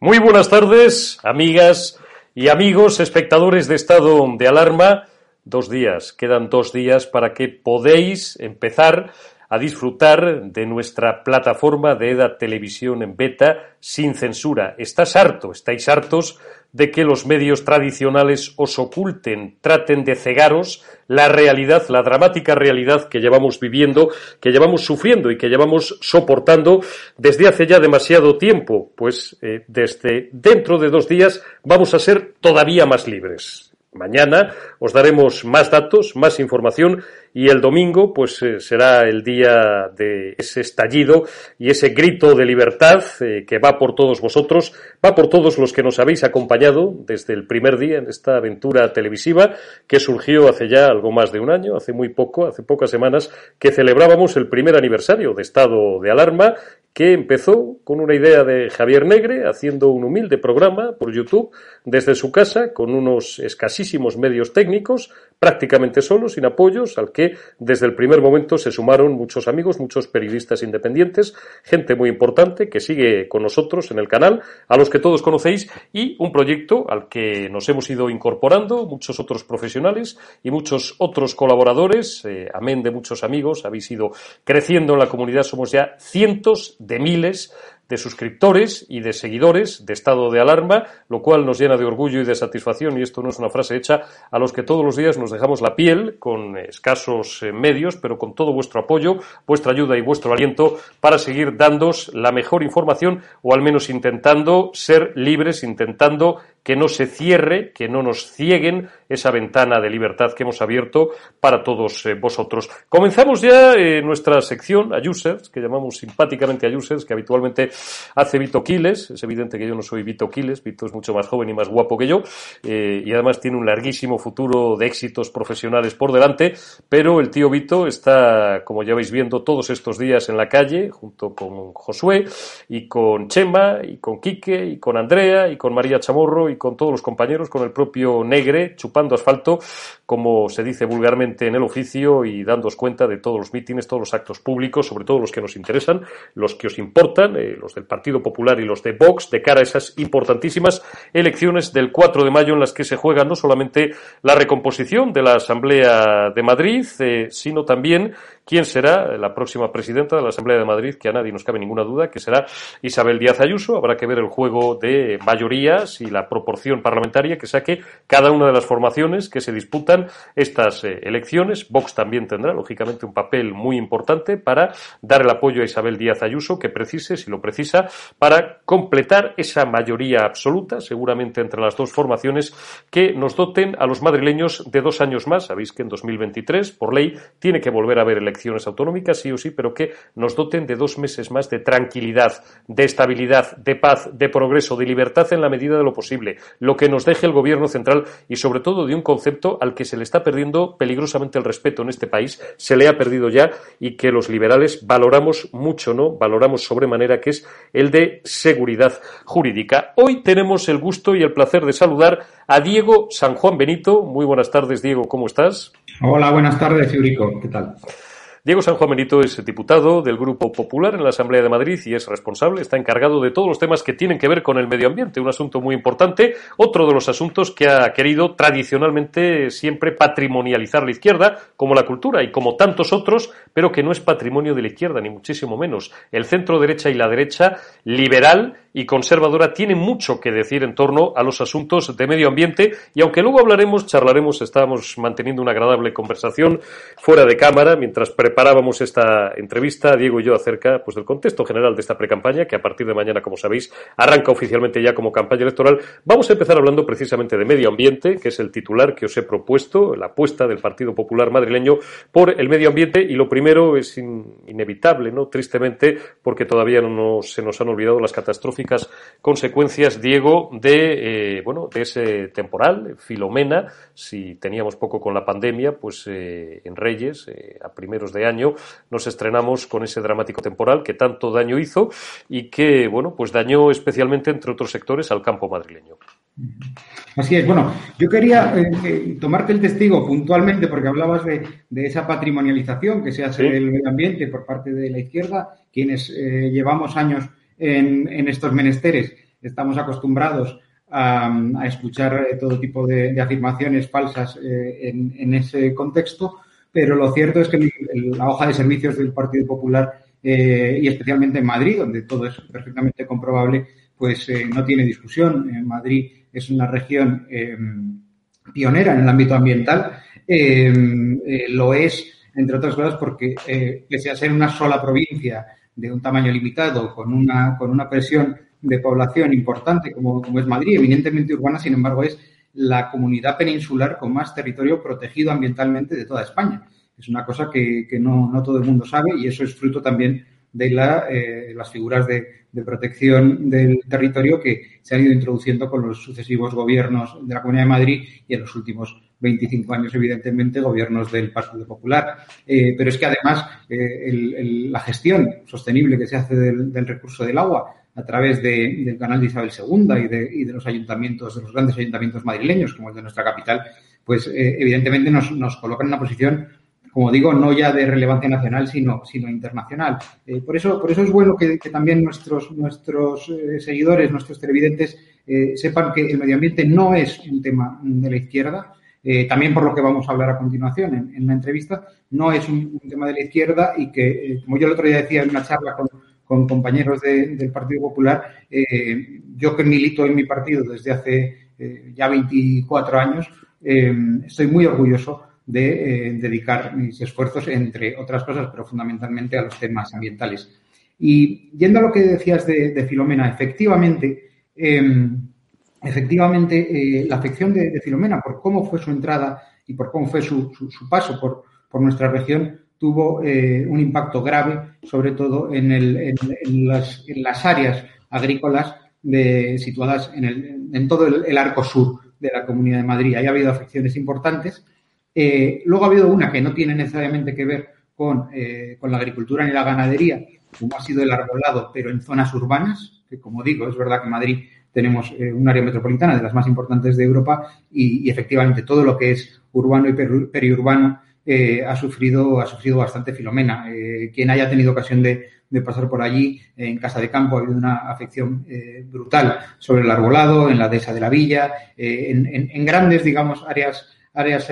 Muy buenas tardes, amigas y amigos, espectadores de estado de alarma. Dos días, quedan dos días para que podéis empezar a disfrutar de nuestra plataforma de EDA Televisión en beta sin censura. ¿Estás harto? ¿Estáis hartos de que los medios tradicionales os oculten, traten de cegaros la realidad, la dramática realidad que llevamos viviendo, que llevamos sufriendo y que llevamos soportando desde hace ya demasiado tiempo. Pues eh, desde dentro de dos días vamos a ser todavía más libres. Mañana os daremos más datos, más información y el domingo pues eh, será el día de ese estallido y ese grito de libertad eh, que va por todos vosotros, va por todos los que nos habéis acompañado desde el primer día en esta aventura televisiva que surgió hace ya algo más de un año, hace muy poco, hace pocas semanas que celebrábamos el primer aniversario de estado de alarma que empezó con una idea de Javier Negre haciendo un humilde programa por YouTube desde su casa con unos escasísimos medios técnicos, prácticamente solo, sin apoyos, al que desde el primer momento se sumaron muchos amigos, muchos periodistas independientes, gente muy importante que sigue con nosotros en el canal, a los que todos conocéis, y un proyecto al que nos hemos ido incorporando, muchos otros profesionales y muchos otros colaboradores, eh, amén de muchos amigos, habéis ido creciendo en la comunidad, somos ya cientos de miles de suscriptores y de seguidores de estado de alarma, lo cual nos llena de orgullo y de satisfacción, y esto no es una frase hecha, a los que todos los días nos dejamos la piel con escasos eh, medios, pero con todo vuestro apoyo, vuestra ayuda y vuestro aliento para seguir dándos la mejor información o al menos intentando ser libres, intentando que no se cierre, que no nos cieguen esa ventana de libertad que hemos abierto para todos eh, vosotros. Comenzamos ya eh, nuestra sección a users, que llamamos simpáticamente a users, que habitualmente hace Vito Quiles. Es evidente que yo no soy Vito Quiles, Vito es mucho más joven y más guapo que yo, eh, y además tiene un larguísimo futuro de éxitos profesionales por delante, pero el tío Vito está, como ya vais viendo, todos estos días en la calle, junto con Josué, y con Chema, y con Quique, y con Andrea, y con María Chamorro, y con todos los compañeros, con el propio Negre, chupando asfalto, como se dice vulgarmente en el oficio, y dándos cuenta de todos los mítines, todos los actos públicos, sobre todo los que nos interesan, los que os importan, eh, los del Partido Popular y los de Vox, de cara a esas importantísimas elecciones del 4 de mayo en las que se juega no solamente la recomposición de la Asamblea de Madrid, eh, sino también quién será la próxima presidenta de la Asamblea de Madrid, que a nadie nos cabe ninguna duda, que será Isabel Díaz Ayuso. Habrá que ver el juego de mayorías y la proporción parlamentaria que saque cada una de las formaciones que se disputan estas eh, elecciones. Vox también tendrá, lógicamente, un papel muy importante para dar el apoyo a Isabel Díaz Ayuso, que precise, si lo precisa, para completar esa mayoría absoluta, seguramente entre las dos formaciones, que nos doten a los madrileños de dos años más. Sabéis que en 2023, por ley, tiene que volver a haber elecciones elecciones autonómicas, sí o sí, pero que nos doten de dos meses más de tranquilidad, de estabilidad, de paz, de progreso, de libertad en la medida de lo posible, lo que nos deje el gobierno central y sobre todo de un concepto al que se le está perdiendo peligrosamente el respeto en este país, se le ha perdido ya y que los liberales valoramos mucho, ¿no? Valoramos sobremanera que es el de seguridad jurídica. Hoy tenemos el gusto y el placer de saludar a Diego San Juan Benito. Muy buenas tardes, Diego, ¿cómo estás? Hola, buenas tardes, Eurico. ¿Qué tal? Diego San Juan Benito es diputado del Grupo Popular en la Asamblea de Madrid y es responsable, está encargado de todos los temas que tienen que ver con el medio ambiente, un asunto muy importante, otro de los asuntos que ha querido tradicionalmente siempre patrimonializar la izquierda, como la cultura y como tantos otros, pero que no es patrimonio de la izquierda, ni muchísimo menos. El centro derecha y la derecha liberal y conservadora tiene mucho que decir en torno a los asuntos de medio ambiente y aunque luego hablaremos, charlaremos, estábamos manteniendo una agradable conversación fuera de cámara mientras preparábamos esta entrevista, Diego y yo, acerca pues, del contexto general de esta precampaña que a partir de mañana, como sabéis, arranca oficialmente ya como campaña electoral. Vamos a empezar hablando precisamente de medio ambiente, que es el titular que os he propuesto, la apuesta del Partido Popular madrileño por el medio ambiente y lo primero es inevitable, ¿no? Tristemente, porque todavía no se nos han olvidado las catastróficas consecuencias, Diego, de, eh, bueno, de ese temporal, Filomena, si teníamos poco con la pandemia, pues eh, en Reyes, eh, a primeros de año, nos estrenamos con ese dramático temporal que tanto daño hizo y que, bueno, pues dañó especialmente, entre otros sectores, al campo madrileño. Así es. Bueno, yo quería tomarte el testigo puntualmente porque hablabas de, esa patrimonialización que se hace del medio ambiente por parte de la izquierda, quienes llevamos años en, estos menesteres. Estamos acostumbrados a, escuchar eh, todo tipo de, afirmaciones falsas eh, en, ese contexto, pero lo cierto es que la hoja de servicios del Partido Popular eh, y especialmente en Madrid, donde todo es perfectamente comprobable, pues no tiene discusión. En Madrid es una región pionera en el ámbito ambiental. lo es, entre otras cosas, porque pese a ser una sola provincia de un tamaño limitado, con una, con una presión de población importante como, como es Madrid, eminentemente urbana, sin embargo, es la comunidad peninsular con más territorio protegido ambientalmente de toda España. Es una cosa que, que no, no, todo el mundo sabe y eso es fruto también de eh, las figuras de, de, protección del territorio que se han ido introduciendo con los sucesivos gobiernos de la Comunidad de Madrid y en los últimos 25 años, evidentemente, gobiernos del Partido Popular. Eh, pero es que además eh, la gestión sostenible que se hace del, recurso del agua a través del canal de Isabel II y de, y de, los ayuntamientos, de los grandes ayuntamientos madrileños, como el de nuestra capital, pues eh, evidentemente nos, nos coloca en una posición como digo, no ya de relevancia nacional, sino, sino internacional. por, eso, por eso es bueno que, también nuestros, nuestros seguidores, nuestros televidentes, sepan que el medio ambiente no es un tema de la izquierda, eh, también por lo que vamos a hablar a continuación en, la entrevista, no es un, tema de la izquierda y que, eh, como yo el otro día decía en una charla con, compañeros del Partido Popular, eh, yo que milito en mi partido desde hace ya 24 años, estoy muy orgulloso de dedicar mis esfuerzos, entre otras cosas, pero fundamentalmente a los temas ambientales. Y yendo a lo que decías de, Filomena, efectivamente, efectivamente, eh, la afección de, Filomena, por cómo fue su entrada y por cómo fue su, paso por, nuestra región, tuvo eh, un impacto grave, sobre todo en, las, áreas agrícolas situadas en, todo el, arco sur de la Comunidad de Madrid. Ahí ha habido afecciones importantes. Eh, luego ha habido una que no tiene necesariamente que ver con, con la agricultura ni la ganadería, como ha sido el arbolado, pero en zonas urbanas, que como digo, es verdad que Madrid tenemos eh, un área metropolitana de las más importantes de Europa y, efectivamente todo lo que es urbano y periurbano eh, ha sufrido ha sufrido bastante Filomena. Eh, quien haya tenido ocasión de, pasar por allí en Casa de Campo ha habido una afección brutal sobre el arbolado, en la dehesa de la villa, en, grandes, digamos, áreas áreas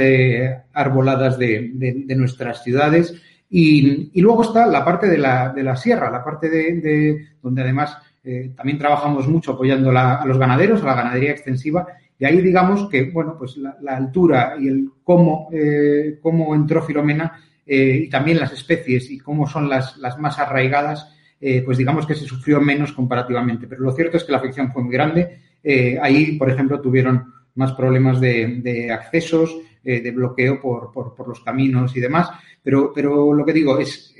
arboladas de, nuestras ciudades. Y, luego está la parte de la, de la sierra, la parte de, donde además eh, también trabajamos mucho apoyando a los ganaderos, a la ganadería extensiva, y ahí digamos que, bueno, pues la, altura y el cómo, eh, cómo entró Filomena eh, y también las especies y cómo son las, las más arraigadas, pues digamos que se sufrió menos comparativamente. Pero lo cierto es que la afección fue muy grande. ahí, por ejemplo, tuvieron más problemas de, accesos, de bloqueo por, por, por, los caminos y demás. Pero, pero lo que digo es,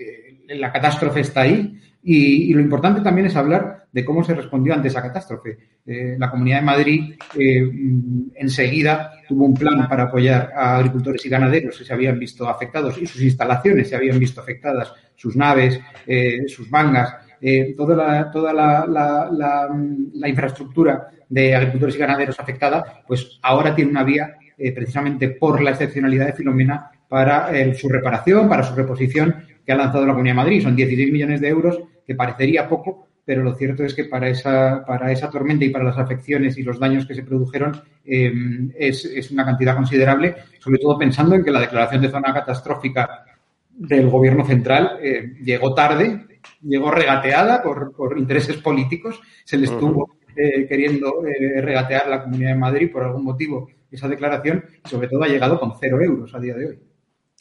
la catástrofe está ahí. Y, lo importante también es hablar de cómo se respondió ante esa catástrofe. Eh, la Comunidad de Madrid eh, mm, enseguida tuvo un plan para apoyar a agricultores y ganaderos que se habían visto afectados y sus instalaciones se habían visto afectadas, sus naves, eh, sus mangas, toda, la, toda la, mm, la, infraestructura de agricultores y ganaderos afectada, pues ahora tiene una vía precisamente por la excepcionalidad de Filomena para su reparación, para su reposición que ha lanzado la Comunidad de Madrid. Son 16 millones de euros, que parecería poco, pero lo cierto es que para esa, para esa tormenta y para las afecciones y los daños que se produjeron eh, es, es, una cantidad considerable, sobre todo pensando en que la declaración de zona catastrófica del gobierno central eh, llegó tarde, llegó regateada por, por, intereses políticos, se le estuvo eh, queriendo regatear la Comunidad de Madrid por algún motivo esa declaración y sobre todo ha llegado con cero euros a día de hoy.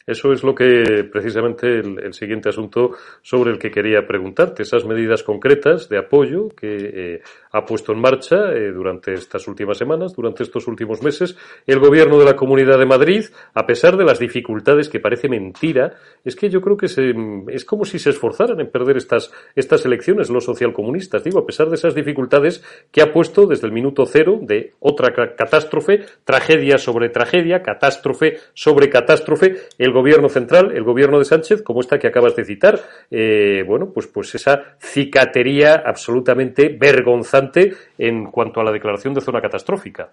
Eso es lo que precisamente el, siguiente asunto sobre el que quería preguntarte, esas medidas concretas de apoyo que eh, ha puesto en marcha eh, durante estas últimas semanas, durante estos últimos meses, el gobierno de la Comunidad de Madrid, a pesar de las dificultades que parece mentira, es que yo creo que se, es como si se esforzaran en perder estas, estas elecciones los socialcomunistas, digo, a pesar de esas dificultades que ha puesto desde el minuto cero de otra catástrofe, tragedia sobre tragedia, catástrofe sobre catástrofe, el gobierno central, el gobierno de Sánchez, como esta que acabas de citar, eh, bueno, pues, pues esa cicatería absolutamente vergonzante en cuanto a la declaración de zona catastrófica.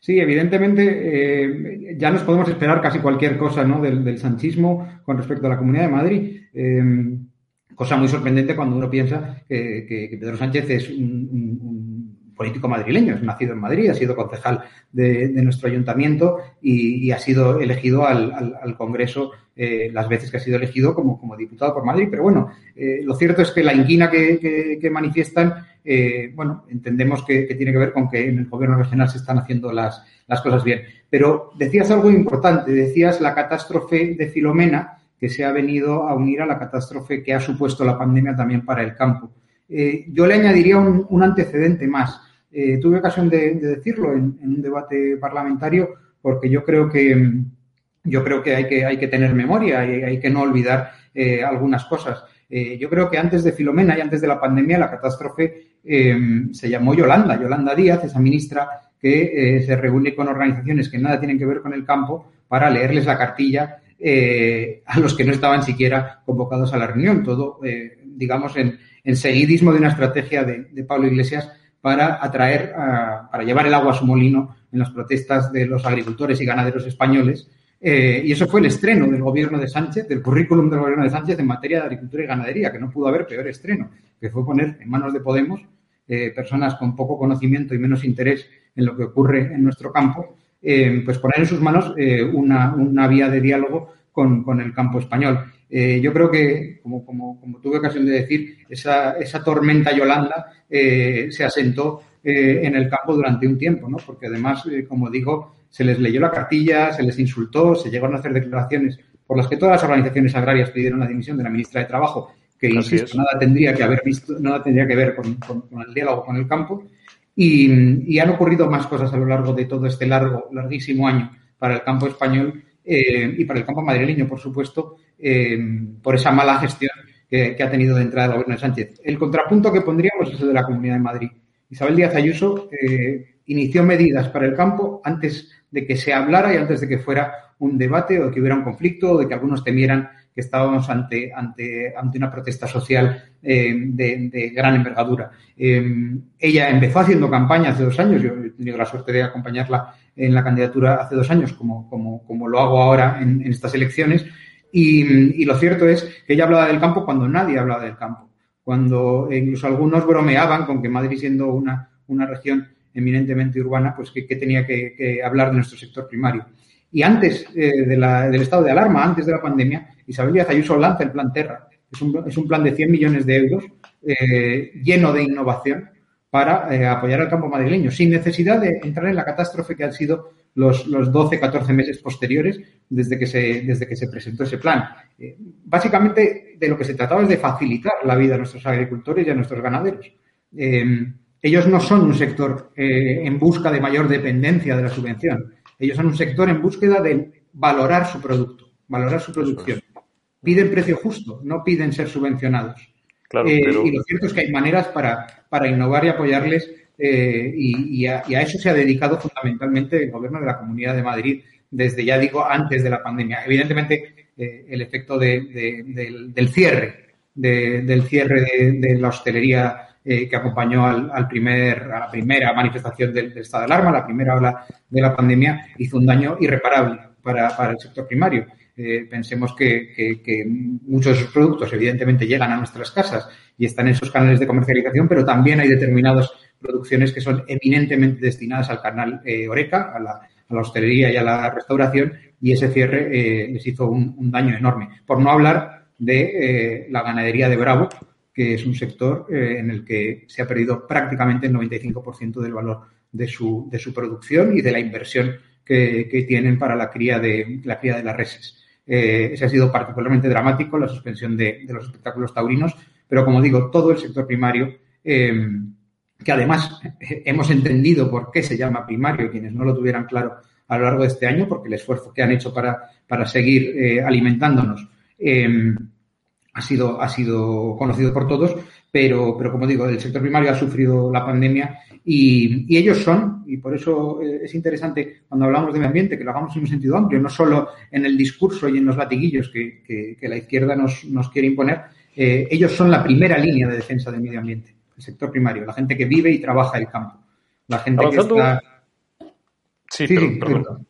Sí, evidentemente eh, ya nos podemos esperar casi cualquier cosa ¿no? del, sanchismo con respecto a la Comunidad de Madrid. Eh, cosa muy sorprendente cuando uno piensa que, Pedro Sánchez es un, político madrileño, es nacido en Madrid, ha sido concejal de, nuestro ayuntamiento y, ha sido elegido al, Congreso eh, las veces que ha sido elegido como, diputado por Madrid. Pero bueno, eh, lo cierto es que la inquina que, manifiestan, eh, bueno, entendemos que, tiene que ver con que en el gobierno regional se están haciendo las, cosas bien. Pero decías algo importante, decías la catástrofe de Filomena, que se ha venido a unir a la catástrofe que ha supuesto la pandemia también para el campo. Yo le añadiría un antecedente más. Eh, tuve ocasión de, de decirlo en, un debate parlamentario porque yo creo que yo creo que hay que, hay que tener memoria y hay que no olvidar eh, algunas cosas. Eh, yo creo que antes de Filomena y antes de la pandemia la catástrofe eh, se llamó Yolanda, Yolanda Díaz, esa ministra que se reúne con organizaciones que nada tienen que ver con el campo para leerles la cartilla a los que no estaban siquiera convocados a la reunión. Todo, digamos, en, en, seguidismo de una estrategia de Pablo Iglesias para atraer, a, para llevar el agua a su molino en las protestas de los agricultores y ganaderos españoles. Eh, y eso fue el estreno del gobierno de Sánchez, del currículum del gobierno de Sánchez en materia de agricultura y ganadería, que no pudo haber peor estreno, que fue poner en manos de Podemos eh, personas con poco conocimiento y menos interés en lo que ocurre en nuestro campo, eh, pues poner en sus manos una, una, vía de diálogo con, con el campo español. Yo creo que, como, como, como, tuve ocasión de decir, esa, esa tormenta Yolanda se asentó en el campo durante un tiempo, ¿no? porque además, como digo, se les leyó la cartilla, se les insultó, se llegaron a hacer declaraciones por las que todas las organizaciones agrarias pidieron la dimisión de la ministra de Trabajo, que, insisto, nada tendría que haber visto, nada tendría que ver con, con, con el diálogo con el campo. Y, y, han ocurrido más cosas a lo largo de todo este largo, larguísimo año para el campo español eh, y para el campo madrileño, por supuesto, eh, por esa mala gestión que, ha tenido de entrada el gobierno de Sánchez. El contrapunto que pondríamos es el de la Comunidad de Madrid. Isabel Díaz Ayuso eh, inició medidas para el campo antes de que se hablara y antes de que fuera un debate o de que hubiera un conflicto o de que algunos temieran que estábamos ante, ante, ante una protesta social eh, de, gran envergadura. Eh, ella empezó haciendo campaña hace dos años, yo he tenido la suerte de acompañarla en la candidatura hace dos años, como, como, como lo hago ahora en, estas elecciones, y, lo cierto es que ella hablaba del campo cuando nadie hablaba del campo, cuando incluso algunos bromeaban con que Madrid siendo una, una región eminentemente urbana, pues que, que tenía que, hablar de nuestro sector primario. Y antes eh, del estado de alarma, antes de la pandemia, Isabel Díaz Ayuso lanza el plan Terra. Es un, es un plan de 100 millones de euros eh, lleno de innovación para eh, apoyar al campo madrileño, sin necesidad de entrar en la catástrofe que han sido los, los 12, 14 meses posteriores desde que se, desde que se presentó ese plan. Eh, básicamente, de lo que se trataba es de facilitar la vida a nuestros agricultores y a nuestros ganaderos. Eh, ellos no son un sector en busca de mayor dependencia de la subvención. Ellos son un sector en búsqueda de valorar su producto, valorar su producción. Piden precio justo, no piden ser subvencionados. Claro, eh, pero... Y lo cierto es que hay maneras para, para innovar y apoyarles eh, y, y, a, y, a, eso se ha dedicado fundamentalmente el gobierno de la Comunidad de Madrid desde, ya digo, antes de la pandemia. Evidentemente, eh, el efecto de, de, del, del, cierre, del cierre de, la hostelería que acompañó al, al, primer, a la primera manifestación del, del, estado de alarma, la primera ola de la pandemia, hizo un daño irreparable para, para el sector primario. Pensemos que, muchos de esos productos evidentemente llegan a nuestras casas y están en esos canales de comercialización, pero también hay determinadas producciones que son eminentemente destinadas al canal Oreca, a la, hostelería y a la restauración, y ese cierre les hizo un, daño enorme. Por no hablar de la ganadería de Bravo, que es un sector en el que se ha perdido prácticamente el 95% del valor de su, producción y de la inversión que, tienen para la cría de, la cría de las reses. Eh, ese ha sido particularmente dramático, la suspensión de, los espectáculos taurinos, pero como digo, todo el sector primario, eh, que además hemos entendido por qué se llama primario, quienes no lo tuvieran claro a lo largo de este año, porque el esfuerzo que han hecho para, para seguir eh, alimentándonos ha, sido, ha sido conocido por todos, pero, pero como digo, el sector primario ha sufrido la pandemia y, ellos son, y por eso eh, es interesante cuando hablamos de medio ambiente que lo hagamos en un sentido amplio, no solo en el discurso y en los latiguillos que, la izquierda nos, quiere imponer, eh, ellos son la primera línea de defensa del medio ambiente, el sector primario, la gente que vive y trabaja el campo, la gente que está... Sí, perdón.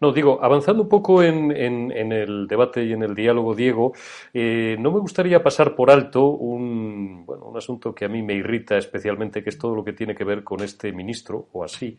No, digo, avanzando un poco en, en, el debate y en el diálogo, Diego, eh, no me gustaría pasar por alto un, bueno, un asunto que a mí me irrita especialmente, que es todo lo que tiene que ver con este ministro, o así,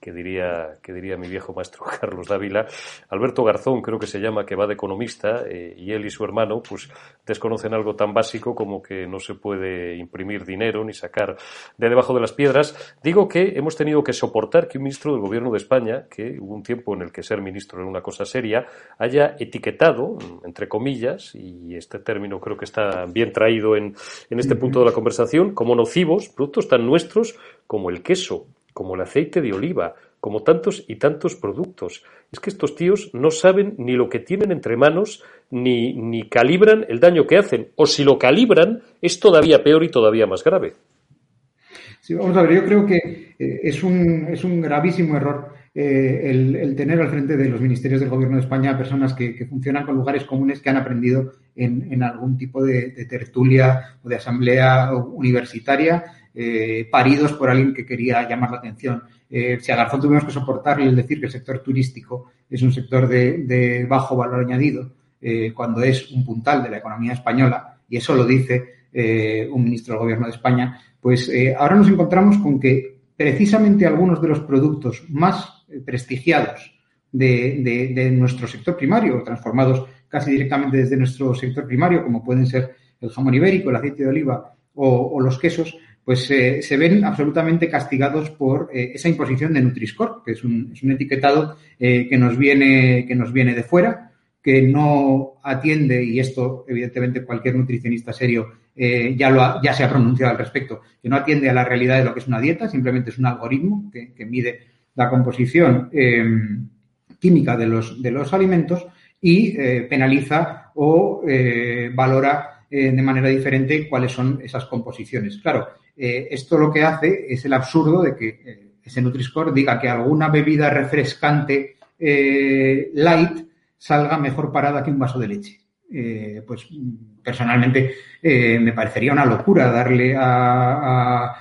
que diría, que diría mi viejo maestro Carlos Dávila. Alberto Garzón, creo que se llama, que va de economista, eh, y él y su hermano, pues desconocen algo tan básico como que no se puede imprimir dinero ni sacar de debajo de las piedras. Digo que hemos tenido que soportar que un ministro del gobierno de España, que hubo un tiempo en el que ser ministro era una cosa seria, haya etiquetado, entre comillas, y este término creo que está bien traído en, en este punto de la conversación, como nocivos productos tan nuestros como el queso, como el aceite de oliva, como tantos y tantos productos. Es que estos tíos no saben ni lo que tienen entre manos, ni, ni calibran el daño que hacen. O si lo calibran, es todavía peor y todavía más grave. Sí, vamos a ver, yo creo que eh, es, un, es un gravísimo error eh, el, tener al frente de los ministerios del Gobierno de España personas que, funcionan con lugares comunes que han aprendido en, algún tipo de, tertulia o de asamblea universitaria, eh, paridos por alguien que quería llamar la atención. si a Garzón tuvimos que soportarle el decir que el sector turístico es un sector de, bajo valor añadido, cuando es un puntal de la economía española, y eso lo dice un ministro del Gobierno de España, pues ahora nos encontramos con que precisamente algunos de los productos más eh, prestigiados de, nuestro sector primario, transformados casi directamente desde nuestro sector primario, como pueden ser el jamón ibérico, el aceite de oliva o, los quesos, pues eh, se ven absolutamente castigados por eh, esa imposición de Nutri-Score, que es un, etiquetado que, nos viene, que nos viene de fuera, que no atiende, y esto evidentemente cualquier nutricionista serio eh, ya, lo ya se ha pronunciado al respecto, que no atiende a la realidad de lo que es una dieta, simplemente es un algoritmo que, mide la composición eh, química de los, de los alimentos y eh, penaliza o valora de manera diferente cuáles son esas composiciones. Claro, esto lo que hace es el absurdo de que ese Nutri-Score diga que alguna bebida refrescante light salga mejor parada que un vaso de leche. pues personalmente eh, me parecería una locura darle a,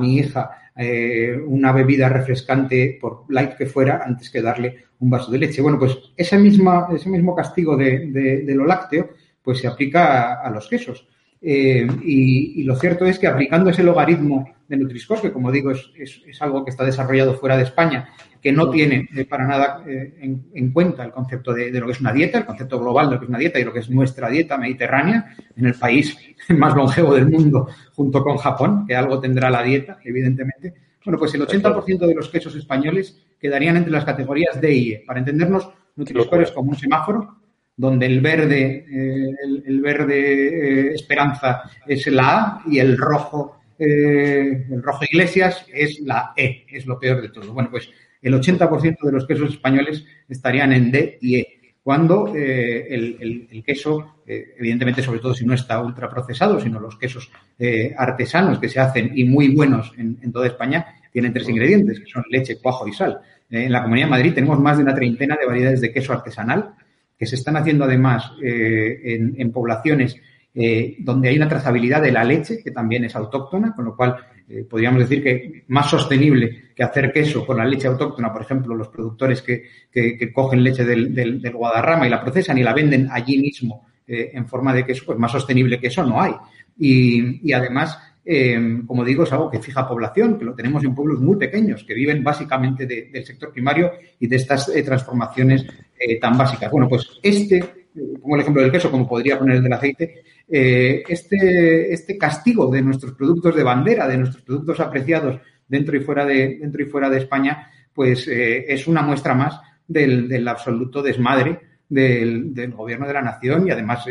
mi hija eh, una bebida refrescante, por light que fuera, antes que darle un vaso de leche. Bueno, pues ese, misma, ese mismo castigo de, lo lácteo pues se aplica a, los quesos. Eh, y, lo cierto es que aplicando ese logaritmo de Nutriscore, que como digo es, es, algo que está desarrollado fuera de España que no tiene eh, para nada eh, en, cuenta el concepto de, lo que es una dieta, el concepto global de lo que es una dieta y lo que es nuestra dieta mediterránea en el país más longevo del mundo junto con Japón, que algo tendrá la dieta, evidentemente. Bueno, pues el 80% de los quesos españoles quedarían entre las categorías D y E. Para entendernos, Nutri-Score es como un semáforo donde el verde, eh, el, verde esperanza es la A y el rojo, el rojo iglesias es la E, es lo peor de todo. Bueno, pues el 80% de los quesos españoles estarían en D y E, cuando eh, el, queso, eh, evidentemente, sobre todo si no está ultraprocesado, sino los quesos eh, artesanos que se hacen y muy buenos en, toda España, tienen tres ingredientes, que son leche, cuajo y sal. en la Comunidad de Madrid tenemos más de una treintena de variedades de queso artesanal que se están haciendo además en, poblaciones donde hay una trazabilidad de la leche, que también es autóctona, con lo cual podríamos decir que más sostenible hacer queso con la leche autóctona, por ejemplo, los productores que, que, cogen leche del, del, del, Guadarrama y la procesan y la venden allí mismo eh, en forma de queso, pues más sostenible que eso no hay. Y, y además, eh, como digo, es algo que fija población, que lo tenemos en pueblos muy pequeños, que viven básicamente del sector primario y de estas eh, transformaciones eh, tan básicas. Bueno, pues este, pongo el ejemplo del queso, como podría poner el del aceite, este, este castigo de nuestros productos de bandera, de nuestros productos apreciados dentro y fuera de, dentro y fuera de España, pues es una muestra más del, del absoluto desmadre del, del, gobierno de la nación y además,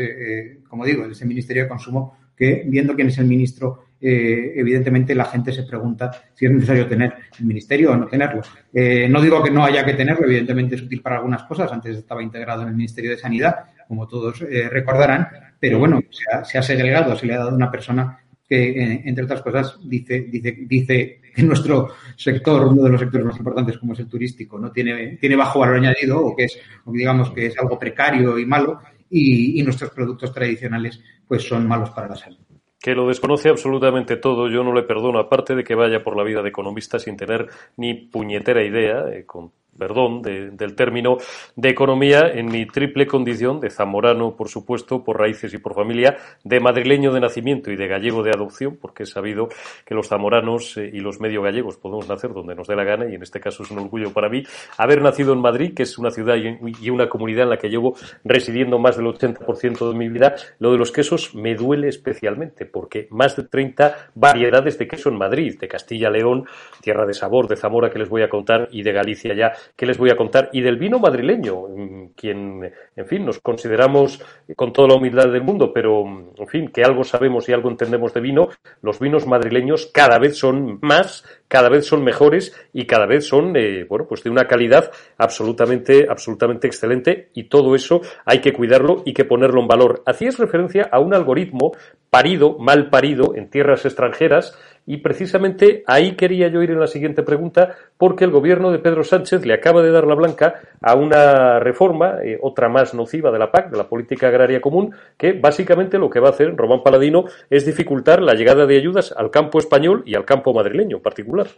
como digo, de ese Ministerio de Consumo que viendo quién es el ministro eh, evidentemente la gente se pregunta si es necesario tener el ministerio o no tenerlo. Eh, no digo que no haya que tenerlo, evidentemente es útil para algunas cosas. Antes estaba integrado en el Ministerio de Sanidad, como todos eh, recordarán, pero bueno, se ha, segregado, se le ha dado una persona que, entre otras cosas, dice, dice, dice que nuestro sector, uno de los sectores más importantes como es el turístico, no tiene, tiene bajo valor añadido o que es, digamos que es algo precario y malo, y, y nuestros productos tradicionales pues son malos para la salud que lo desconoce absolutamente todo, yo no le perdono, aparte de que vaya por la vida de economista sin tener ni puñetera idea, eh, con perdón, del término de economía en mi triple condición de zamorano, por supuesto, por raíces y por familia, de madrileño de nacimiento y de gallego de adopción, porque he sabido que los zamoranos eh, y los medio gallegos podemos nacer donde nos dé la gana y en este caso es un orgullo para mí haber nacido en Madrid, que es una ciudad y una comunidad en la que llevo residiendo más del 80% de mi vida. Lo de los quesos me duele especialmente porque más de 30 variedades de queso en Madrid, de Castilla-León, tierra de sabor, de Zamora que les voy a contar y de Galicia ya que les voy a contar, y del vino madrileño, quien, en fin, nos consideramos con toda la humildad del mundo, pero, en fin, que algo sabemos y algo entendemos de vino, los vinos madrileños cada vez son más, cada vez son mejores y cada vez son, eh, bueno, pues de una calidad absolutamente, absolutamente excelente y todo eso hay que cuidarlo y que ponerlo en valor. Hacías referencia a un algoritmo parido, mal parido en tierras extranjeras y precisamente ahí quería yo ir en la siguiente pregunta, porque el gobierno de Pedro Sánchez le acaba de dar la blanca a una reforma, eh, otra más nociva de la PAC, de la Política Agraria Común, que básicamente lo que va a hacer Román Paladino es dificultar la llegada de ayudas al campo español y al campo madrileño en particular.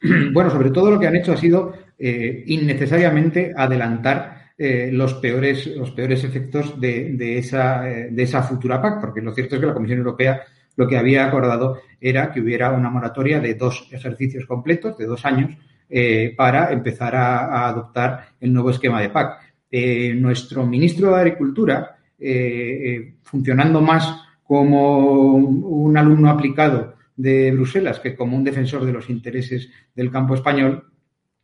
Bueno, sobre todo lo que han hecho ha sido eh, innecesariamente adelantar eh, los, peores, los peores efectos de, de, esa, de esa futura PAC, porque lo cierto es que la Comisión Europea lo que había acordado era que hubiera una moratoria de dos ejercicios completos, de dos años, eh, para empezar a, adoptar el nuevo esquema de PAC. Eh, nuestro ministro de Agricultura, eh, funcionando más como un alumno aplicado de Bruselas que como un defensor de los intereses del campo español,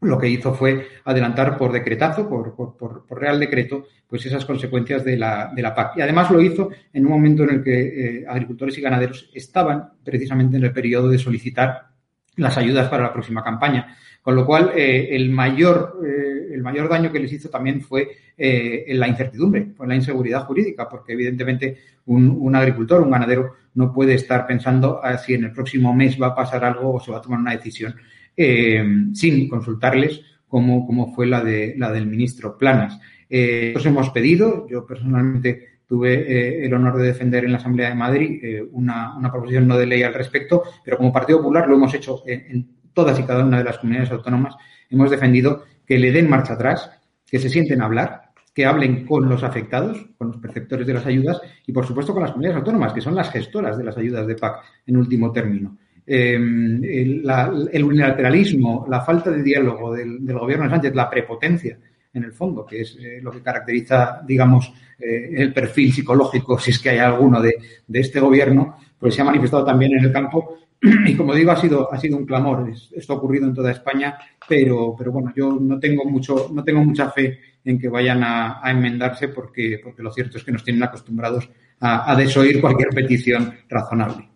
lo que hizo fue adelantar por decretazo, por, por, real decreto, pues esas consecuencias de la, de la, PAC. Y además lo hizo en un momento en el que eh, agricultores y ganaderos estaban precisamente en el periodo de solicitar las ayudas para la próxima campaña. Con lo cual, eh, el, mayor, eh, el mayor daño que les hizo también fue en la incertidumbre, fue en la inseguridad jurídica, porque evidentemente un, un, agricultor, un ganadero, no puede estar pensando ah, si en el próximo mes va a pasar algo o se va a tomar una decisión eh, sin consultarles, como, fue la, de, la del ministro Planas. Eh, hemos pedido, yo personalmente tuve eh, el honor de defender en la Asamblea de Madrid eh, una, una, proposición no de ley al respecto, pero como Partido Popular lo hemos hecho en, todas y cada una de las comunidades autónomas, hemos defendido que le den marcha atrás, que se sienten a hablar, que hablen con los afectados, con los perceptores de las ayudas y, por supuesto, con las comunidades autónomas, que son las gestoras de las ayudas de PAC en último término. Em, el, unilateralismo, la falta de diálogo del, gobierno de Sánchez, la prepotencia, en el fondo, que es eh, lo que caracteriza, digamos, eh, el perfil psicológico, si es que hay alguno de, este gobierno, pues se ha manifestado también en el campo. Y como digo, ha sido, ha sido un clamor. Esto ha ocurrido en toda España, pero, pero bueno, yo no tengo mucho, no tengo mucha fe en que vayan a, enmendarse porque, porque lo cierto es que nos tienen acostumbrados a desoír cualquier petición razonable.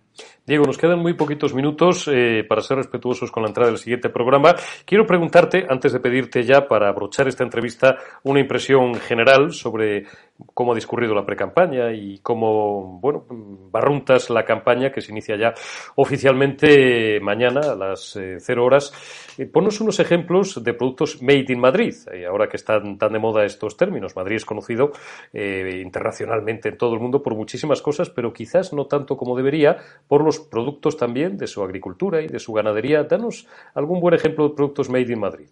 Diego, nos quedan muy poquitos minutos eh, para ser respetuosos con la entrada del siguiente programa. Quiero preguntarte, antes de pedirte ya para abrochar esta entrevista, una impresión general sobre cómo ha discurrido la precampaña y cómo, bueno, barruntas la campaña que se inicia ya oficialmente mañana a las eh, cero horas. Eh, ponos unos ejemplos de productos made in Madrid, eh, ahora que están tan de moda estos términos. Madrid es conocido internacionalmente en todo el mundo por muchísimas cosas, pero quizás no tanto como debería por los productos también de su agricultura y de su ganadería. Danos algún buen ejemplo de productos made in Madrid.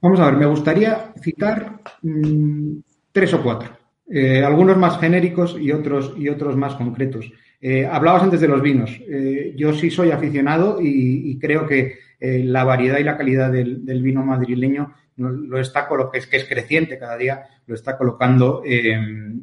Vamos a ver, me gustaría citar mm, tres o cuatro. Eh, algunos más genéricos y otros, y otros más concretos. Eh, hablabas antes de los vinos. Eh, yo sí soy aficionado y, creo que la variedad y la calidad del, vino madrileño lo está que es que es creciente cada día, lo está colocando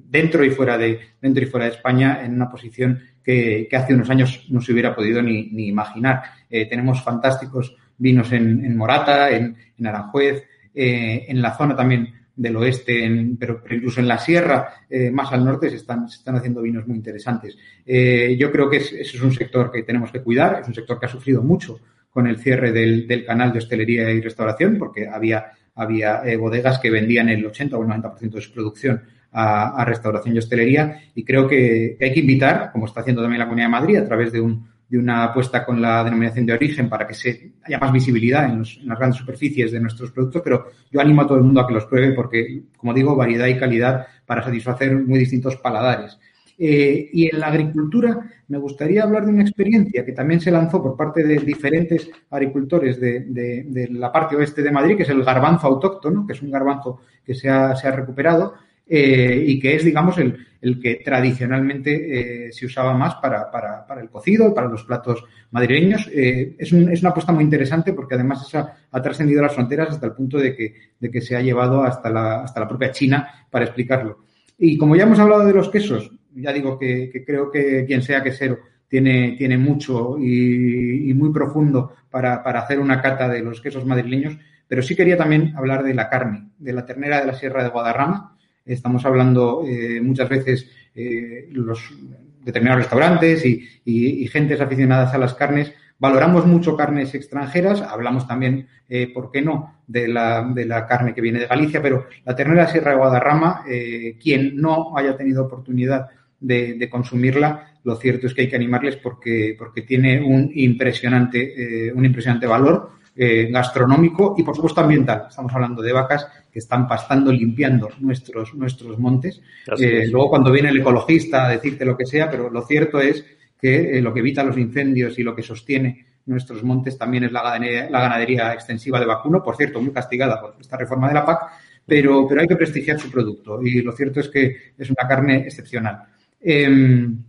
dentro y fuera de dentro y fuera de España en una posición que, hace unos años no se hubiera podido ni, imaginar. tenemos fantásticos vinos en, Morata, en, en Aranjuez, en la zona también del oeste, pero, incluso en la sierra, eh, más al norte, se están, están haciendo vinos muy interesantes. Eh, yo creo que ese es un sector que tenemos que cuidar, es un sector que ha sufrido mucho con el cierre del, canal de hostelería y restauración, porque había, había eh, bodegas que vendían el 80 o el 90% de su producción a, restauración y hostelería, y creo que hay que invitar, como está haciendo también la Comunidad de Madrid, a través de un de una apuesta con la denominación de origen para que se haya más visibilidad en, las grandes superficies de nuestros productos, pero yo animo a todo el mundo a que los pruebe porque, como digo, variedad y calidad para satisfacer muy distintos paladares. Eh, y en la agricultura me gustaría hablar de una experiencia que también se lanzó por parte de diferentes agricultores de, la parte oeste de Madrid, que es el garbanzo autóctono, que es un garbanzo que se ha, se ha recuperado eh, y que es, digamos, el, el que tradicionalmente eh, se usaba más para, para, para, el cocido, para los platos madrileños. Eh, es, es, una apuesta muy interesante porque además esa ha trascendido las fronteras hasta el punto de que, de que se ha llevado hasta la, hasta la propia China para explicarlo. Y como ya hemos hablado de los quesos, ya digo que, que creo que quien sea quesero tiene, tiene mucho y, y muy profundo para, para hacer una cata de los quesos madrileños, pero sí quería también hablar de la carne, de la ternera de la Sierra de Guadarrama, Estamos hablando eh, muchas veces eh, los determinados restaurantes y, y, gentes aficionadas a las carnes. Valoramos mucho carnes extranjeras, hablamos también, eh, ¿por qué no?, de la, de la, carne que viene de Galicia, pero la ternera Sierra de Guadarrama, quien no haya tenido oportunidad de, consumirla, lo cierto es que hay que animarles porque, porque tiene un impresionante, un impresionante valor eh, gastronómico y, por supuesto, ambiental. Estamos hablando de vacas que están pastando, limpiando nuestros, nuestros montes. Eh, luego, cuando viene el ecologista a decirte lo que sea, pero lo cierto es que eh, lo que evita los incendios y lo que sostiene nuestros montes también es la ganadería, la ganadería extensiva de vacuno, por cierto, muy castigada por esta reforma de la PAC, pero, pero hay que prestigiar su producto y lo cierto es que es una carne excepcional. Em,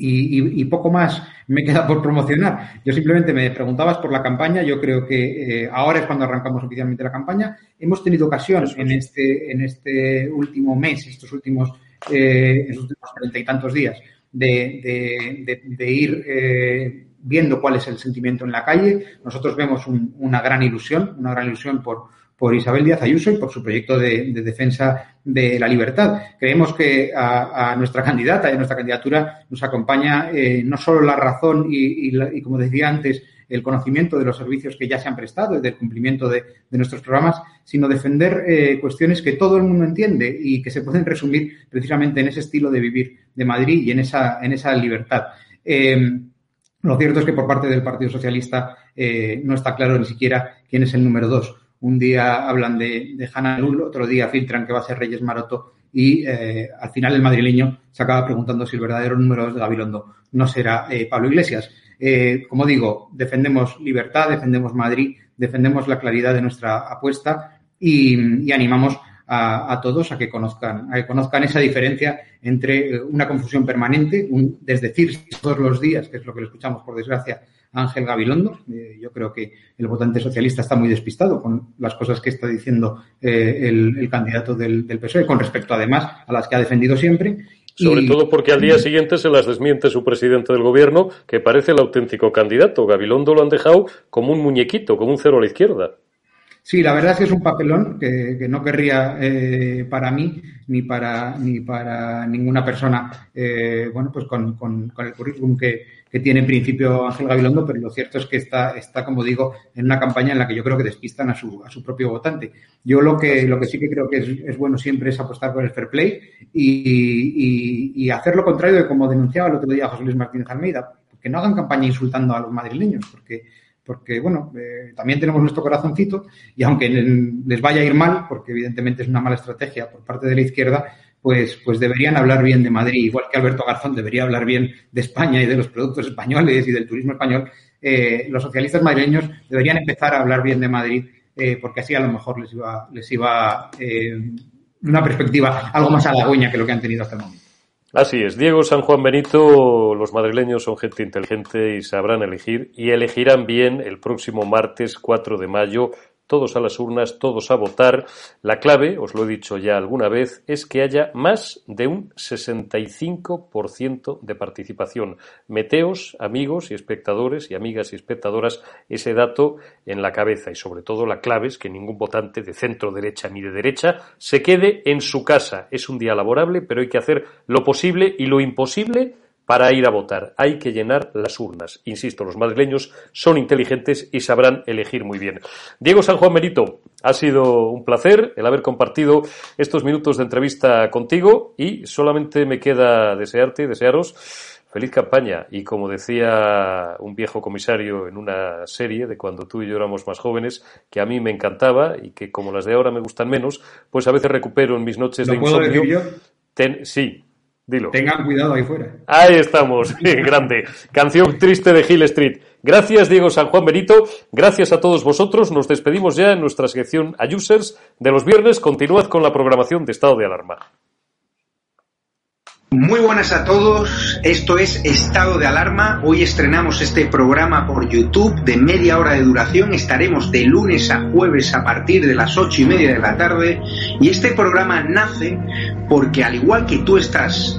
y, poco más me queda por promocionar. Yo simplemente me preguntabas por la campaña. Yo creo que eh, ahora es cuando arrancamos oficialmente la campaña. Hemos tenido ocasión en este, en este último mes, estos últimos, eh, estos últimos treinta y tantos días, de, de, ir eh, viendo cuál es el sentimiento en la calle. Nosotros vemos una gran ilusión, una gran ilusión por, por Isabel Díaz Ayuso y por su proyecto de, defensa de la libertad. Creemos que a, nuestra candidata y a nuestra candidatura nos acompaña eh, no solo la razón y, como decía antes, el conocimiento de los servicios que ya se han prestado y del cumplimiento de, nuestros programas, sino defender eh, cuestiones que todo el mundo entiende y que se pueden resumir precisamente en ese estilo de vivir de Madrid y en esa, en esa libertad. Eh, lo cierto es que por parte del Partido Socialista no está claro ni siquiera quién es el número dos un día hablan de, de Hanna otro día filtran que va a ser Reyes Maroto y eh, al final el madrileño se acaba preguntando si el verdadero número dos de Gabilondo no será eh, Pablo Iglesias. Eh, como digo, defendemos libertad, defendemos Madrid, defendemos la claridad de nuestra apuesta y, animamos a, todos a que conozcan, a que conozcan esa diferencia entre una confusión permanente, un desdecir todos los días, que es lo que le escuchamos por desgracia Ángel Gabilondo. Eh, yo creo que el votante socialista está muy despistado con las cosas que está diciendo eh, el, candidato del, PSOE, con respecto además a las que ha defendido siempre. Sobre todo porque al día siguiente se las desmiente su presidente del gobierno, que parece el auténtico candidato. Gabilondo lo han dejado como un muñequito, como un cero a la izquierda. Sí, la verdad es que es un papelón que, no querría eh, para mí ni para ni para ninguna persona, bueno, pues con, con, el currículum que, que tiene en principio Ángel Gabilondo, pero lo cierto es que está, está, como digo, en una campaña en la que yo creo que despistan a su, a su propio votante. Yo lo que, lo que sí que creo que es, es bueno siempre es apostar por el fair play y, y, y, hacer lo contrario de como denunciaba el otro día José Luis Martínez Almeida, que no hagan campaña insultando a los madrileños, porque porque, bueno, eh, también tenemos nuestro corazoncito y aunque les vaya a ir mal, porque evidentemente es una mala estrategia por parte de la izquierda, pues, pues deberían hablar bien de Madrid, igual que Alberto Garzón debería hablar bien de España y de los productos españoles y del turismo español. Eh, los socialistas madrileños deberían empezar a hablar bien de Madrid, eh, porque así a lo mejor les iba, les iba eh, una perspectiva algo más halagüeña que lo que han tenido hasta el momento. Así es, Diego San Juan Benito, los madrileños son gente inteligente y sabrán elegir y elegirán bien el próximo martes 4 de mayo todos a las urnas, todos a votar. La clave, os lo he dicho ya alguna vez, es que haya más de un 65% de participación. Meteos, amigos y espectadores y amigas y espectadoras, ese dato en la cabeza y sobre todo la clave es que ningún votante de centro derecha ni de derecha se quede en su casa. Es un día laborable, pero hay que hacer lo posible y lo imposible para ir a votar. Hay que llenar las urnas. Insisto, los madrileños son inteligentes y sabrán elegir muy bien. Diego San Juan Merito, ha sido un placer el haber compartido estos minutos de entrevista contigo y solamente me queda desearte, desearos feliz campaña. Y como decía un viejo comisario en una serie de cuando tú y yo éramos más jóvenes, que a mí me encantaba y que como las de ahora me gustan menos, pues a veces recupero en mis noches de insomnio. sí, Dilo. Tengan cuidado ahí fuera. Ahí estamos, grande. Canción triste de Hill Street. Gracias, Diego San Juan Benito. Gracias a todos vosotros. Nos despedimos ya en nuestra sección a Users de los viernes. Continuad con la programación de estado de alarma. Muy buenas a todos, esto es Estado de Alarma. Hoy estrenamos este programa por YouTube de media hora de duración. Estaremos de lunes a jueves a partir de las ocho y media de la tarde. Y este programa nace porque al igual que tú estás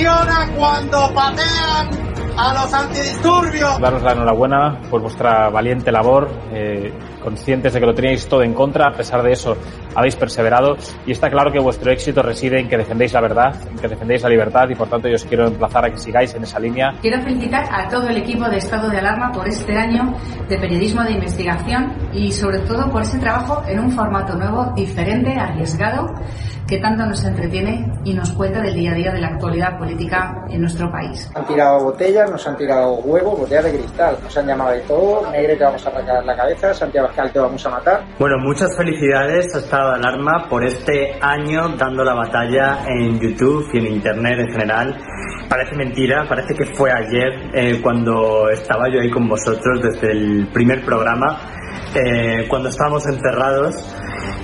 Emociona cuando patean a los antidisturbios. Daros la enhorabuena por vuestra valiente labor, eh, conscientes de que lo teníais todo en contra, a pesar de eso habéis perseverado y está claro que vuestro éxito reside en que defendéis la verdad, en que defendéis la libertad y por tanto yo os quiero emplazar a que sigáis en esa línea. Quiero felicitar a todo el equipo de Estado de Alarma por este año de periodismo de investigación y sobre todo por ese trabajo en un formato nuevo, diferente, arriesgado que tanto nos entretiene y nos cuenta del día a día de la actualidad política en nuestro país. Han tirado botellas, nos han tirado huevos, botellas de cristal, nos han llamado de todo, Negre te vamos a arrancar la cabeza, Santiago Escal te vamos a matar. Bueno, muchas felicidades a Estado de Alarma por este año dando la batalla en YouTube y en Internet en general. Parece mentira, parece que fue ayer eh, cuando estaba yo ahí con vosotros desde el primer programa, eh, cuando estábamos encerrados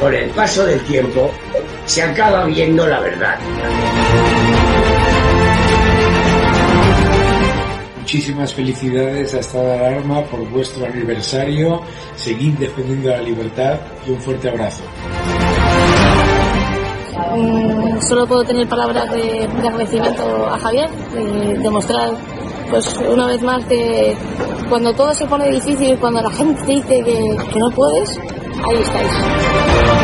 Con el paso del tiempo se acaba viendo la verdad. Muchísimas felicidades a Estado de Alarma por vuestro aniversario. Seguid defendiendo la libertad y un fuerte abrazo. Mm, solo puedo tener palabras de, de agradecimiento a Javier, de demostrar pues una vez más que cuando todo se pone difícil, cuando la gente dice que, que no puedes, a distància.